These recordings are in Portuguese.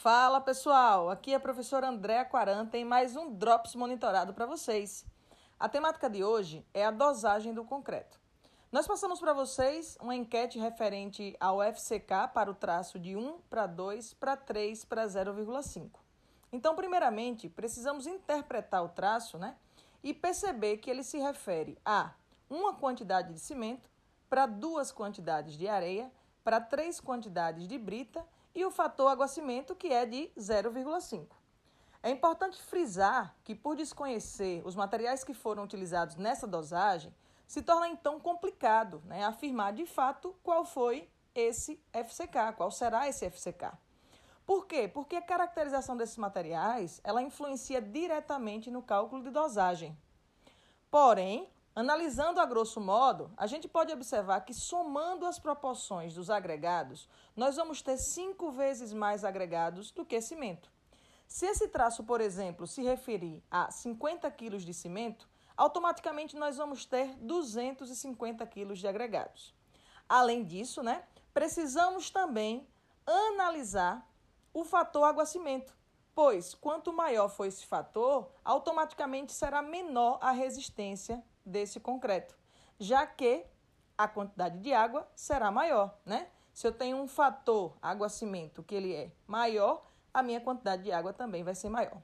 Fala pessoal, aqui é a professora Andréa Quaran, tem mais um Drops monitorado para vocês. A temática de hoje é a dosagem do concreto. Nós passamos para vocês uma enquete referente ao FCK para o traço de 1 para 2 para 3 para 0,5. Então, primeiramente, precisamos interpretar o traço né, e perceber que ele se refere a uma quantidade de cimento para duas quantidades de areia, para três quantidades de brita e o fator aguacimento, que é de 0,5. É importante frisar que, por desconhecer os materiais que foram utilizados nessa dosagem, se torna então complicado né, afirmar de fato qual foi esse FCK, qual será esse FCK. Por quê? Porque a caracterização desses materiais ela influencia diretamente no cálculo de dosagem. Porém, Analisando a grosso modo, a gente pode observar que, somando as proporções dos agregados, nós vamos ter cinco vezes mais agregados do que cimento. Se esse traço, por exemplo, se referir a 50 kg de cimento, automaticamente nós vamos ter 250 kg de agregados. Além disso, né, precisamos também analisar o fator aguacimento, pois quanto maior for esse fator, automaticamente será menor a resistência desse concreto, já que a quantidade de água será maior, né? Se eu tenho um fator água-cimento que ele é maior, a minha quantidade de água também vai ser maior.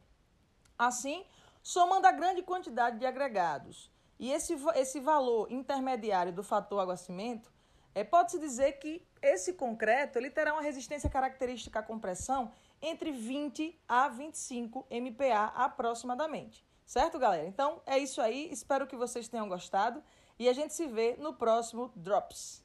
Assim, somando a grande quantidade de agregados e esse, esse valor intermediário do fator água-cimento, é, pode-se dizer que esse concreto ele terá uma resistência característica à compressão entre 20 a 25 MPa aproximadamente. Certo, galera? Então é isso aí. Espero que vocês tenham gostado e a gente se vê no próximo Drops.